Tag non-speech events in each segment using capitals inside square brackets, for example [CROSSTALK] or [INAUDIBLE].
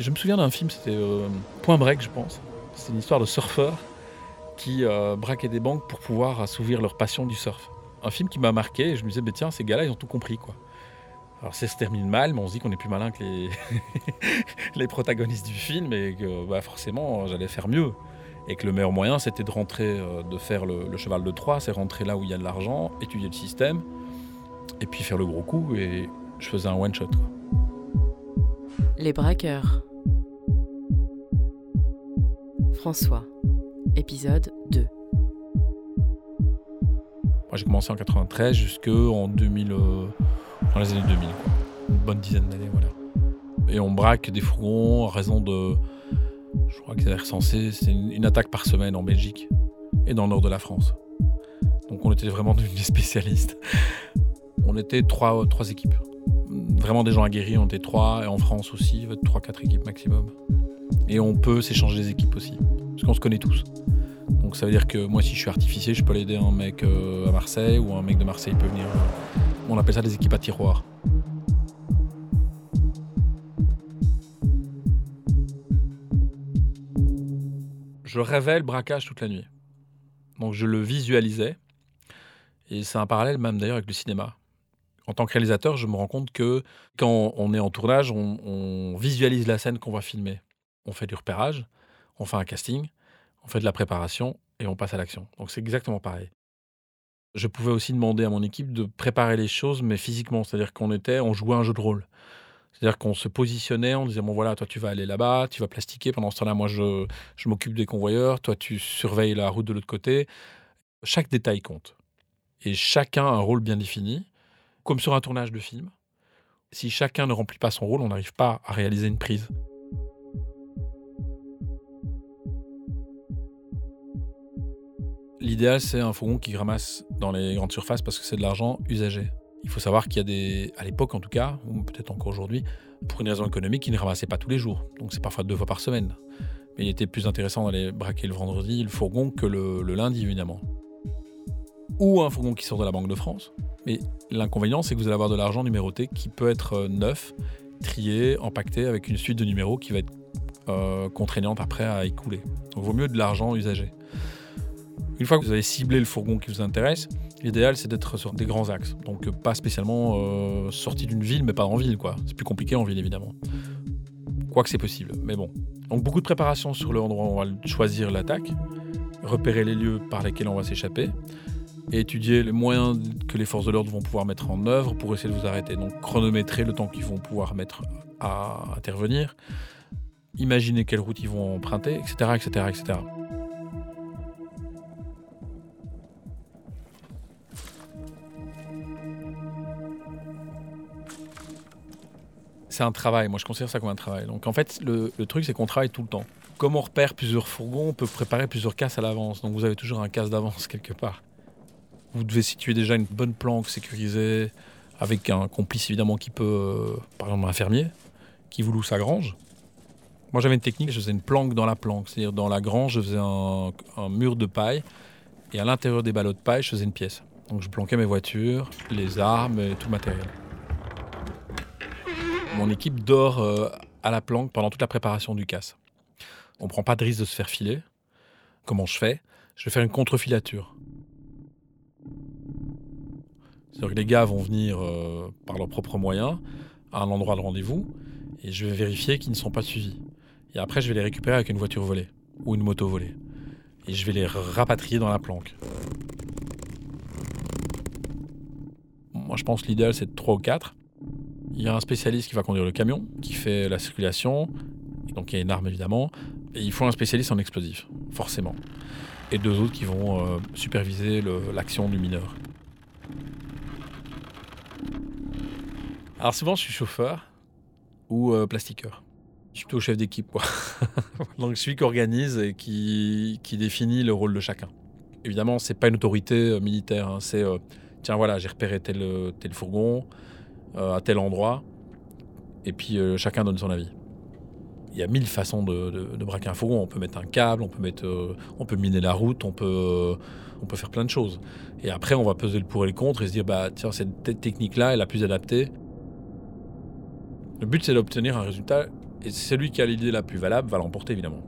Je me souviens d'un film, c'était euh, Point Break, je pense. C'est une histoire de surfeurs qui euh, braquaient des banques pour pouvoir assouvir leur passion du surf. Un film qui m'a marqué et je me disais, tiens, ces gars-là, ils ont tout compris. quoi. Alors ça se termine mal, mais on se dit qu'on est plus malin que les, [LAUGHS] les protagonistes du film et que bah, forcément, j'allais faire mieux. Et que le meilleur moyen, c'était de rentrer, euh, de faire le, cheval de Troie, c'est rentrer là où il y a de l'argent, étudier le système, et puis faire le gros coup. Et je faisais un one-shot. Les braqueurs. François. Épisode 2. Moi, j'ai commencé en 93 jusqu'en 2000, euh, dans les années 2000. quoi. Une bonne dizaine d'années, voilà. Et on braque des fourgons à raison de. Je crois que c'est recensé, c'est une, une attaque par semaine en Belgique et dans le nord de la France. Donc on était vraiment devenus des [LAUGHS] spécialistes. On était trois, trois équipes. Vraiment des gens aguerris, on était trois, et en France aussi, trois, quatre équipes maximum. Et on peut s'échanger les équipes aussi, parce qu'on se connaît tous. Donc ça veut dire que moi, si je suis artificier, je peux aller aider un mec euh, à Marseille, ou un mec de Marseille peut venir. euh, On appelle ça des équipes à tiroir. Je rêvais le braquage toute la nuit. Donc je le visualisais. Et c'est un parallèle même d'ailleurs avec le cinéma. En tant que réalisateur, je me rends compte que quand on est en tournage, on, on visualise la scène qu'on va filmer. On fait du repérage, on fait un casting, on fait de la préparation et on passe à l'action. Donc c'est exactement pareil. Je pouvais aussi demander à mon équipe de préparer les choses, mais physiquement. C'est-à-dire qu'on était, on jouait un jeu de rôle. C'est-à-dire qu'on se positionnait, on disait bon voilà, toi tu vas aller là-bas, tu vas plastiquer. Pendant ce temps-là, moi je, je m'occupe des convoyeurs, toi tu surveilles la route de l'autre côté. Chaque détail compte. Et chacun a un rôle bien défini, comme sur un tournage de film. Si chacun ne remplit pas son rôle, on n'arrive pas à réaliser une prise. L'idéal, c'est un fourgon qui ramasse dans les grandes surfaces parce que c'est de l'argent usagé. Il faut savoir qu'il y a des, à l'époque en tout cas, ou peut-être encore aujourd'hui, pour une raison économique, ils ne ramassaient pas tous les jours. Donc c'est parfois deux fois par semaine. Mais il était plus intéressant d'aller braquer le vendredi, le fourgon, que le, lundi évidemment. Ou un fourgon qui sort de la Banque de France. Mais l'inconvénient, c'est que vous allez avoir de l'argent numéroté qui peut être euh, neuf, trié, empaqueté avec une suite de numéros qui va être euh, contraignante après à écouler. Donc vaut mieux de l'argent usagé. Une fois que vous avez ciblé le fourgon qui vous intéresse, l'idéal c'est d'être sur des grands axes. Donc euh, pas spécialement euh, sorti d'une ville, mais pas en ville quoi. C'est plus compliqué en ville évidemment. Quoique c'est possible, mais bon. Donc beaucoup de préparation sur l'endroit où on va choisir l'attaque, repérer les lieux par lesquels on va s'échapper, et étudier les moyens que les forces de l'ordre vont pouvoir mettre en œuvre pour essayer de vous arrêter. Donc chronométrer le temps qu'ils vont pouvoir mettre à intervenir, imaginer quelle route ils vont emprunter, etc. etc., etc. c'est un travail. Moi, je considère ça comme un travail. Donc, en fait, le, truc, c'est qu'on travaille tout le temps. Comme on repère plusieurs fourgons, on peut préparer plusieurs casses à l'avance. Donc, vous avez toujours un casse d'avance quelque part. Vous devez situer déjà une bonne planque sécurisée, avec un complice évidemment qui peut, euh, par exemple, un fermier, qui vous loue sa grange. Moi, j'avais une technique, je faisais une planque dans la planque. C'est-à-dire, dans la grange, je faisais un, un mur de paille, et à l'intérieur des ballots de paille, je faisais une pièce. Donc, je planquais mes voitures, les armes et tout le matériel. Mon équipe dort euh, à la planque pendant toute la préparation du casse. On prend pas de risque de se faire filer. Comment je fais? Je vais faire une contre-filature. C'est-à-dire que les gars vont venir euh, par leurs propres moyens à un endroit de rendez-vous et je vais vérifier qu'ils ne sont pas suivis. Et après, je vais les récupérer avec une voiture volée ou une moto volée. Et je vais les rapatrier dans la planque. Moi, je pense que l'idéal, c'est de 3 ou 4. Il y a un spécialiste qui va conduire le camion, qui fait la circulation, donc il y a une arme évidemment, et il faut un spécialiste en explosifs, forcément. Et deux autres qui vont euh, superviser l'action du mineur. Alors souvent je suis chauffeur ou euh, plastiqueur. Je suis plutôt chef d'équipe quoi. [LAUGHS] donc celui qui organise et qui, qui définit le rôle de chacun. Évidemment c'est pas une autorité euh, militaire, hein, c'est tiens voilà j'ai repéré tel, tel fourgon, euh, à tel endroit, et puis euh, chacun donne son avis. Il y a mille façons de, braquer un fourgon. On peut mettre un câble, on peut, mettre, euh, on peut miner la route, on peut, on peut faire plein de choses. Et après, on va peser le pour et le contre et se dire, bah, tiens, cette te- technique-là est la plus adaptée. Le but, c'est d'obtenir un résultat Et celui qui a l'idée la plus valable va l'emporter évidemment.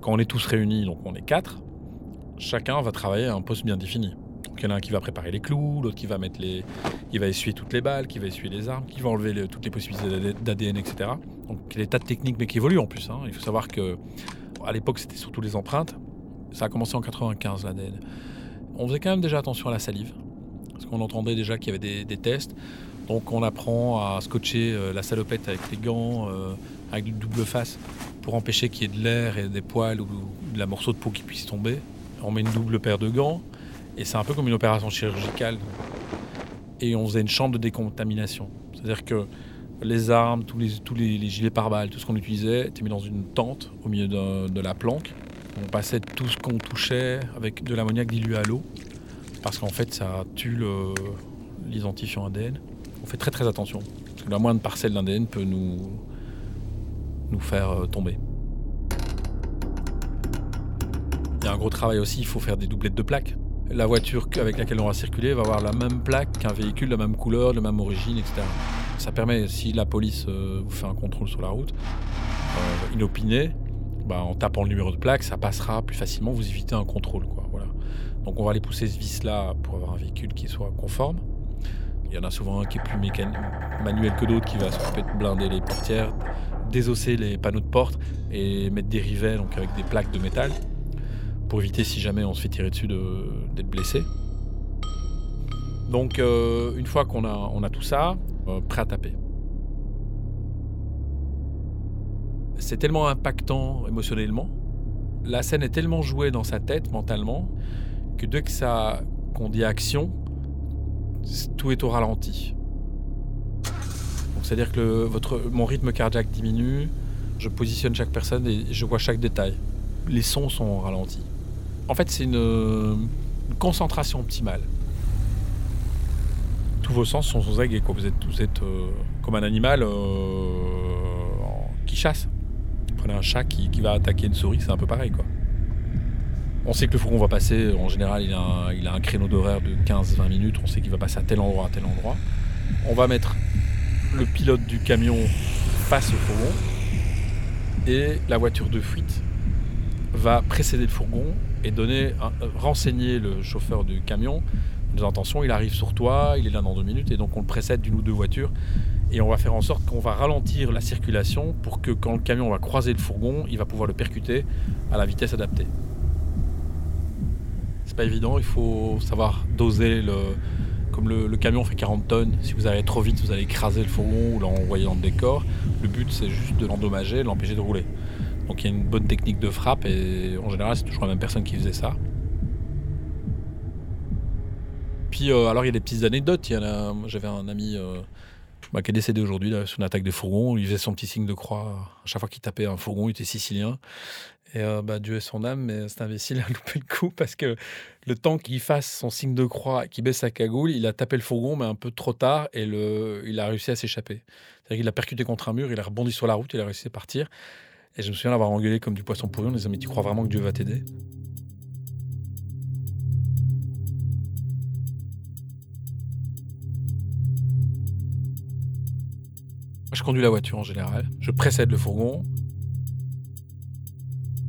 Quand on est tous réunis, donc on est quatre, chacun va travailler à un poste bien défini. Donc il y en a un qui va préparer les clous, l'autre qui va mettre les, qui va essuyer toutes les balles, qui va essuyer les armes, qui va enlever toutes les possibilités d'ADN, etc. Donc il y a des tas de techniques, mais qui évoluent en plus. hein. Il faut savoir que à l'époque c'était surtout les empreintes. Ça a commencé en 95 l'ADN. On faisait quand même déjà attention à la salive, parce qu'on entendait déjà qu'il y avait des, tests. Donc on apprend à scotcher euh, la salopette avec les gants, euh, avec du double face, pour empêcher qu'il y ait de l'air et des poils ou de la morceau de peau qui puisse tomber. On met une double paire de gants, et c'est un peu comme une opération chirurgicale. Et on faisait une chambre de décontamination. C'est-à-dire que les armes, tous les, gilets pare-balles, tout ce qu'on utilisait était mis dans une tente au milieu de, la planque. On passait tout ce qu'on touchait avec de l'ammoniac dilué à l'eau, parce qu'en fait ça tue l'identifiant ADN. On fait très très attention, parce que la moindre parcelle d'ADN peut nous, nous faire euh, tomber. Il y a un gros travail aussi, il faut faire des doublettes de plaques. La voiture avec laquelle on va circuler va avoir la même plaque qu'un véhicule, la même couleur, la même origine, etc. Ça permet, si la police euh, vous fait un contrôle sur la route, euh, inopiné, bah, en tapant le numéro de plaque, ça passera plus facilement, vous évitez un contrôle. Quoi, voilà. Donc on va aller pousser ce vis-là pour avoir un véhicule qui soit conforme. Il y en a souvent un qui est plus manuel que d'autres, qui va s'occuper de blinder les portières, désosser les panneaux de porte et mettre des rivets donc avec des plaques de métal pour éviter si jamais on se fait tirer dessus de- d'être blessé. Donc euh, une fois qu'on a, on a tout ça, euh, prêt à taper. C'est tellement impactant émotionnellement, la scène est tellement jouée dans sa tête mentalement que dès que ça qu'on dit action, tout est au ralenti. C'est-à-dire que votre, mon rythme cardiaque diminue, je positionne chaque personne et je vois chaque détail. Les sons sont au ralenti. En fait, c'est une, concentration optimale. Tous vos sens sont aux aguets. Quoi. Vous êtes, euh, comme un animal euh, qui chasse. Prenez un chat qui, va attaquer une souris, c'est un peu pareil. Quoi. On sait que le fourgon va passer, en général, il a il a un créneau d'horaire de 15-20 minutes. On sait qu'il va passer à tel endroit, à tel endroit. On va mettre le pilote du camion face au fourgon et la voiture de fuite va précéder le fourgon et donner euh, renseigner le chauffeur du camion nos intentions, il arrive sur toi, il est là dans deux minutes et donc on le précède d'une ou deux voitures et on va faire en sorte qu'on va ralentir la circulation pour que quand le camion va croiser le fourgon, il va pouvoir le percuter à la vitesse adaptée. C'est pas évident, il faut savoir doser le. Comme le, le camion fait 40 tonnes, si vous allez trop vite, vous allez écraser le fourgon ou l'envoyer dans le décor. Le but, c'est juste de l'endommager, de l'empêcher de rouler. Donc il y a une bonne technique de frappe et en général, c'est toujours la même personne qui faisait ça. Puis euh, alors il y a des petites anecdotes. Il y j'avais un ami euh, bah, qui est décédé aujourd'hui sur une attaque de fourgon. Il faisait son petit signe de croix à chaque fois qu'il tapait un fourgon. Il était sicilien. Et euh, bah, Dieu est son âme, mais cet imbécile a [LAUGHS] loupé le coup parce que le temps qu'il fasse son signe de croix, qu'il baisse sa cagoule, il a tapé le fourgon, mais un peu trop tard, et il a réussi à s'échapper. C'est-à-dire qu'il a percuté contre un mur, il a rebondi sur la route, il a réussi à partir. Et je me souviens l'avoir engueulé comme du poisson pourri en disant Mais tu crois vraiment que Dieu va t'aider? Je conduis la voiture en général. Je précède le fourgon.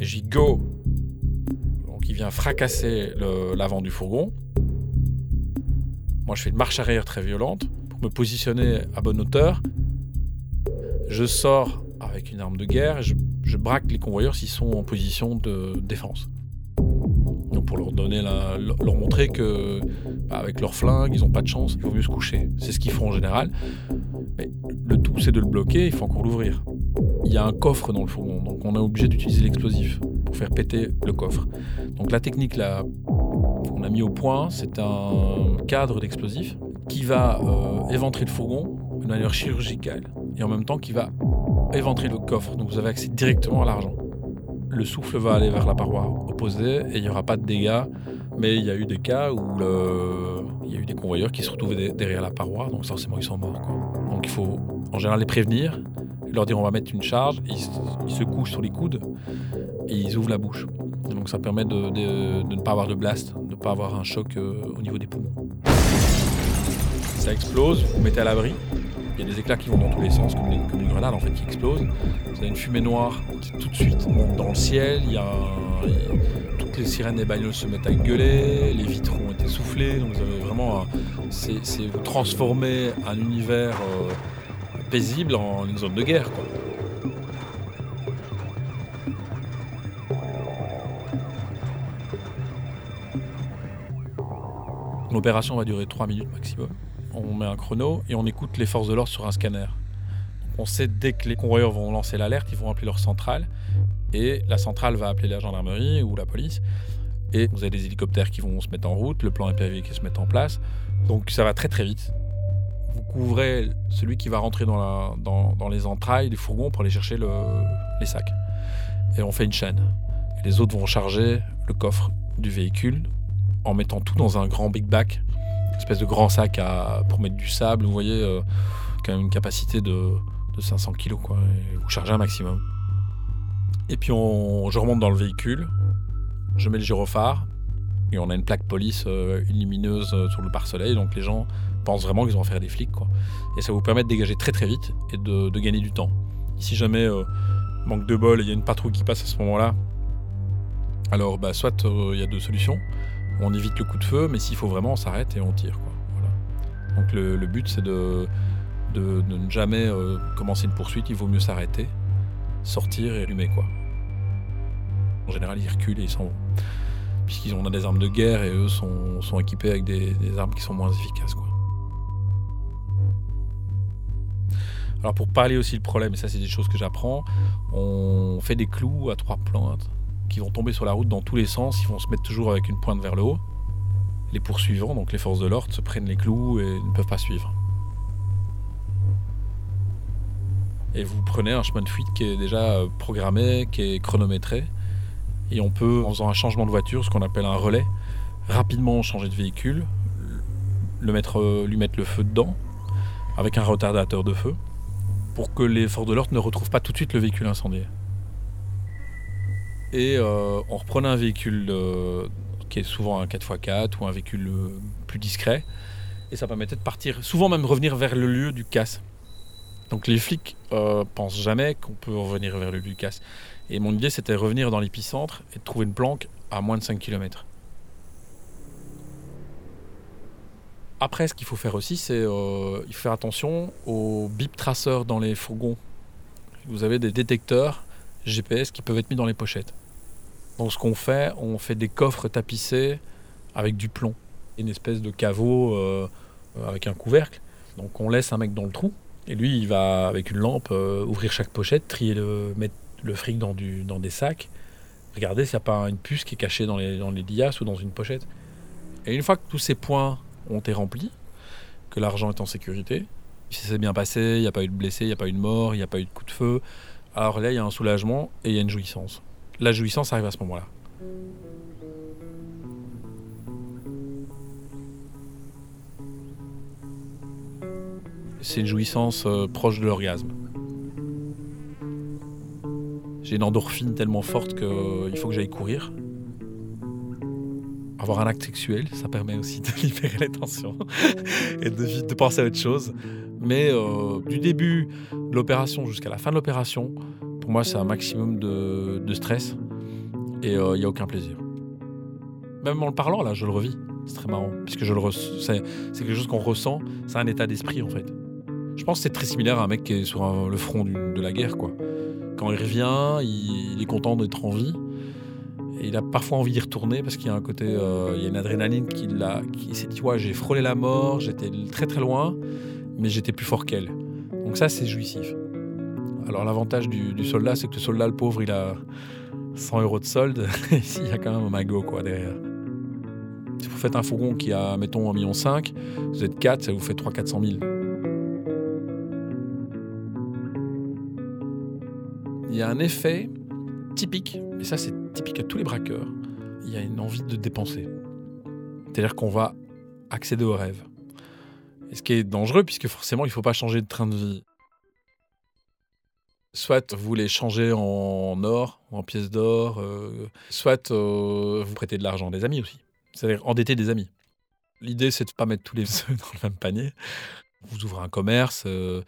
J'y go. Donc il vient fracasser l'avant du fourgon. Moi je fais une marche arrière très violente pour me positionner à bonne hauteur. Je sors avec une arme de guerre et je, je braque les convoyeurs s'ils sont en position de défense. Donc pour leur donner la- leur montrer que bah, avec leur flingue, ils n'ont pas de chance, il vaut mieux se coucher. C'est ce qu'ils font en général. Mais le tout, c'est de le bloquer, il faut encore l'ouvrir. Il y a un coffre dans le fourgon, donc on est obligé d'utiliser l'explosif pour faire péter le coffre. Donc la technique qu'on a mis au point, c'est un cadre d'explosif qui va euh, éventrer le fourgon de manière chirurgicale et en même temps qui va éventrer le coffre. Donc vous avez accès directement à l'argent. Le souffle va aller vers la paroi opposée et il n'y aura pas de dégâts. Mais il y a eu des cas où il y a eu des convoyeurs qui se retrouvaient derrière la paroi, donc forcément ils sont morts. Donc il faut en général les prévenir, leur dire on va mettre une charge, ils, se- couchent sur les coudes et ils ouvrent la bouche. Donc ça permet de ne pas avoir de blast, de ne pas avoir un choc euh, au niveau des poumons. Ça explose, vous vous mettez à l'abri. Il y a des éclats qui vont dans tous les sens, comme, une grenade en fait qui explose. Vous avez une fumée noire qui tout de suite monte dans le ciel. Il y a a- toutes les sirènes des bagnoles se mettent à gueuler, les vitres ont été soufflées. Donc vous avez vraiment, c'est vous transformer un univers euh, paisible en une zone de guerre. L'opération va durer 3 minutes maximum. On met un chrono et on écoute les forces de l'ordre sur un scanner. On sait dès que les convoyeurs vont lancer l'alerte, ils vont appeler leur centrale et la centrale va appeler la gendarmerie ou la police. Et vous avez des hélicoptères qui vont se mettre en route, le plan EPV qui se met en place. Donc ça va très très vite. Vous couvrez celui qui va rentrer dans, les entrailles du fourgon pour aller chercher le- les sacs. Et on fait une chaîne. Les autres vont charger le coffre du véhicule en mettant tout dans un grand big back, espèce de grand sac à- pour mettre du sable, vous voyez, euh, qui a une capacité de, de 500 kg, quoi. Et vous chargez un maximum. Et puis on, je remonte dans le véhicule, je mets le gyrophare, et on a une plaque police euh, lumineuse euh, sur le pare-soleil, donc les gens pensent vraiment qu'ils vont faire des flics, quoi. Et ça vous permet de dégager très très vite et de, gagner du temps. Si jamais euh, manque de bol et il y a une patrouille qui passe à ce moment-là, alors bah, soit il y a deux solutions on évite le coup de feu, mais s'il faut vraiment, on s'arrête et on tire. Voilà. Donc le, but, c'est de, ne jamais euh, commencer une poursuite, il vaut mieux s'arrêter, sortir et allumer. Quoi. En général, ils reculent et ils s'en vont. Puisqu'ils ont des armes de guerre et eux sont, équipés avec des, armes qui sont moins efficaces. Alors pour parler aussi le problème, et ça c'est des choses que j'apprends, on fait des clous à trois pointes qui vont tomber sur la route dans tous les sens, ils vont se mettre toujours avec une pointe vers le haut. Les poursuivants, donc les forces de l'ordre, se prennent les clous et ne peuvent pas suivre. Et vous prenez un chemin de fuite qui est déjà euh, programmé, qui est chronométré, et on peut, en faisant un changement de voiture, ce qu'on appelle un relais, rapidement changer de véhicule, le mettre, euh, lui mettre le feu dedans, avec un retardateur de feu, pour que les forces de l'ordre ne retrouvent pas tout de suite le véhicule incendié et euh, on reprenait un véhicule euh, qui est souvent un 4x4 ou un véhicule euh, plus discret et ça permettait de partir, souvent même revenir vers le lieu du casse. Donc les flics euh, pensent jamais qu'on peut revenir vers le lieu du casse. Et mon idée c'était revenir dans l'épicentre et de trouver une planque à moins de 5 km. Après, ce qu'il faut faire aussi, c'est faire attention aux bip traceurs dans les fourgons. Vous avez des détecteurs GPS qui peuvent être mis dans les pochettes. Donc ce qu'on fait, on fait des coffres tapissés avec du plomb, une espèce de caveau euh, avec un couvercle. Donc on laisse un mec dans le trou et lui il va avec une lampe euh, ouvrir chaque pochette, trier le, mettre le fric dans, du, dans des sacs, regarder s'il n'y a pas une puce qui est cachée dans les, dans liasses ou dans une pochette. Et une fois que tous ces points ont été remplis, que l'argent est en sécurité, si ça s'est bien passé, il n'y a pas eu de blessés, il n'y a pas eu de mort, il n'y a pas eu de coup de feu, alors là, il y a un soulagement et il y a une jouissance. La jouissance arrive à ce moment-là. C'est une jouissance euh, proche de l'orgasme. J'ai une endorphine tellement forte qu'il faut que j'aille courir. Avoir un acte sexuel, ça permet aussi de [LAUGHS] libérer les tensions et de, de penser à autre chose. Mais euh, du début de l'opération jusqu'à la fin de l'opération, pour moi, c'est un maximum de, stress et il n'y a aucun plaisir. Même en le parlant, là, je le revis. C'est très marrant, puisque je c'est, quelque chose qu'on ressent, c'est un état d'esprit en fait. Je pense que c'est très similaire à un mec qui est sur le front de la guerre, quoi. Quand il revient, il, est content d'être en vie. Il a parfois envie d'y retourner parce qu'il y a un côté, euh, il y a une adrénaline qui, qui s'est dit, ouais, j'ai frôlé la mort, j'étais très très loin, mais j'étais plus fort qu'elle. Donc ça, c'est jouissif. Alors l'avantage du, soldat, c'est que le soldat, le pauvre, il a 100 euros de solde. [LAUGHS] Il y a quand même un magot derrière. Si vous faites un fourgon qui a, mettons, 1,5 million, vous êtes 4, ça vous fait 300-400 000. Il y a un effet typique, et ça c'est typique à tous les braqueurs, il y a une envie de dépenser. C'est-à-dire qu'on va accéder au rêve. Et ce qui est dangereux, puisque forcément, il ne faut pas changer de train de vie. Soit vous les changez en or, en pièces d'or, euh, soit euh, vous prêtez de l'argent à des amis aussi. C'est-à-dire endetter des amis. L'idée, c'est de ne pas mettre tous les [LAUGHS] œufs dans le même panier. Vous ouvrez un commerce, euh,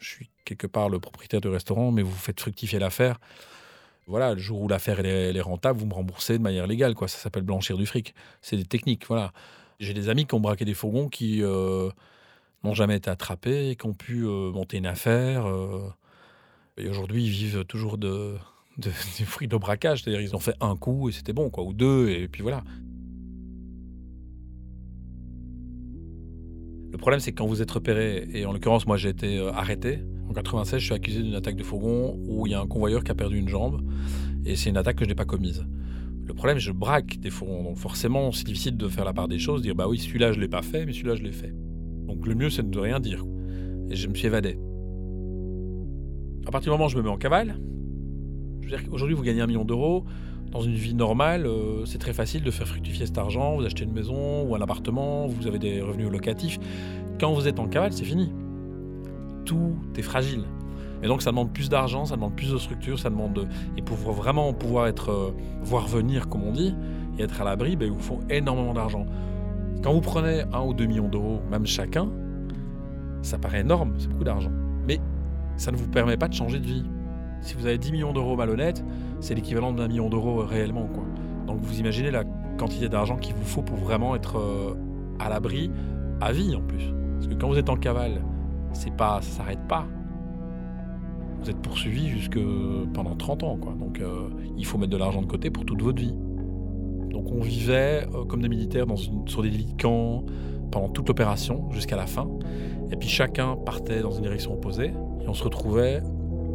je suis quelque part le propriétaire du restaurant, mais vous faites fructifier l'affaire. Voilà, le jour où l'affaire est, rentable, vous me remboursez de manière légale. Quoi. Ça s'appelle blanchir du fric. C'est des techniques. Voilà. J'ai des amis qui ont braqué des fourgons qui n'ont jamais été attrapés, qui ont pu monter une affaire. Et aujourd'hui, ils vivent toujours de, de- [LAUGHS] des fruits de braquage. C'est-à-dire, ils ont fait un coup et c'était bon, ou deux, et puis voilà. Le problème, c'est que quand vous êtes repéré, et en l'occurrence, moi j'ai été euh, arrêté. En 96, je suis accusé d'une attaque de fourgon où il y a un convoyeur qui a perdu une jambe, et c'est une attaque que je n'ai pas commise. Le problème, je braque des fourgons, donc forcément, c'est difficile de faire la part des choses, dire bah oui, celui-là je l'ai pas fait, mais celui-là je l'ai fait. Donc le mieux, c'est de rien dire. Et je me suis évadé. À partir du moment où je me mets en cavale, je veux dire qu'aujourd'hui, vous gagnez un million d'euros. Dans une vie normale, euh, c'est très facile de faire fructifier cet argent. Vous achetez une maison ou un appartement, vous avez des revenus locatifs. Quand vous êtes en cavale, c'est fini. Tout est fragile. Et donc, ça demande plus d'argent, ça demande plus de structure, ça demande. de- Et pour vraiment pouvoir être. euh, voir venir, comme on dit, et être à l'abri, ben, il vous faut énormément d'argent. Quand vous prenez un ou deux millions d'euros, même chacun, ça paraît énorme, c'est beaucoup d'argent. Ça ne vous permet pas de changer de vie. Si vous avez 10 millions d'euros malhonnêtes, c'est l'équivalent d'un million d'euros euh, réellement. Quoi. Donc vous imaginez la quantité d'argent qu'il vous faut pour vraiment être euh, à l'abri à vie en plus. Parce que quand vous êtes en cavale, c'est pas, ça s'arrête pas. Vous êtes poursuivi jusque pendant 30 ans. Quoi. Donc euh, il faut mettre de l'argent de côté pour toute votre vie. Donc on vivait euh, comme des militaires sur des lits de camp pendant toute l'opération jusqu'à la fin. Et puis chacun partait dans une direction opposée et on se retrouvait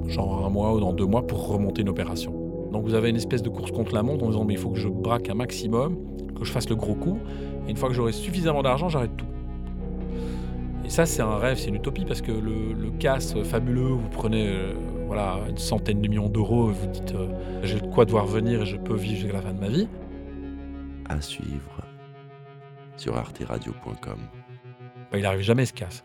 genre un mois ou dans deux mois pour remonter une opération. Donc vous avez une espèce de course contre la montre en disant mais il faut que je braque un maximum, que je fasse le gros coup, et une fois que j'aurai suffisamment d'argent, j'arrête tout. Et ça c'est un rêve, c'est une utopie parce que le, le casse fabuleux, vous prenez euh, voilà une centaine de millions d'euros, et vous dites euh, j'ai de quoi devoir venir et je peux vivre jusqu'à la fin de ma vie. À suivre sur arteradio.com. Bah, il arrive jamais ce casse.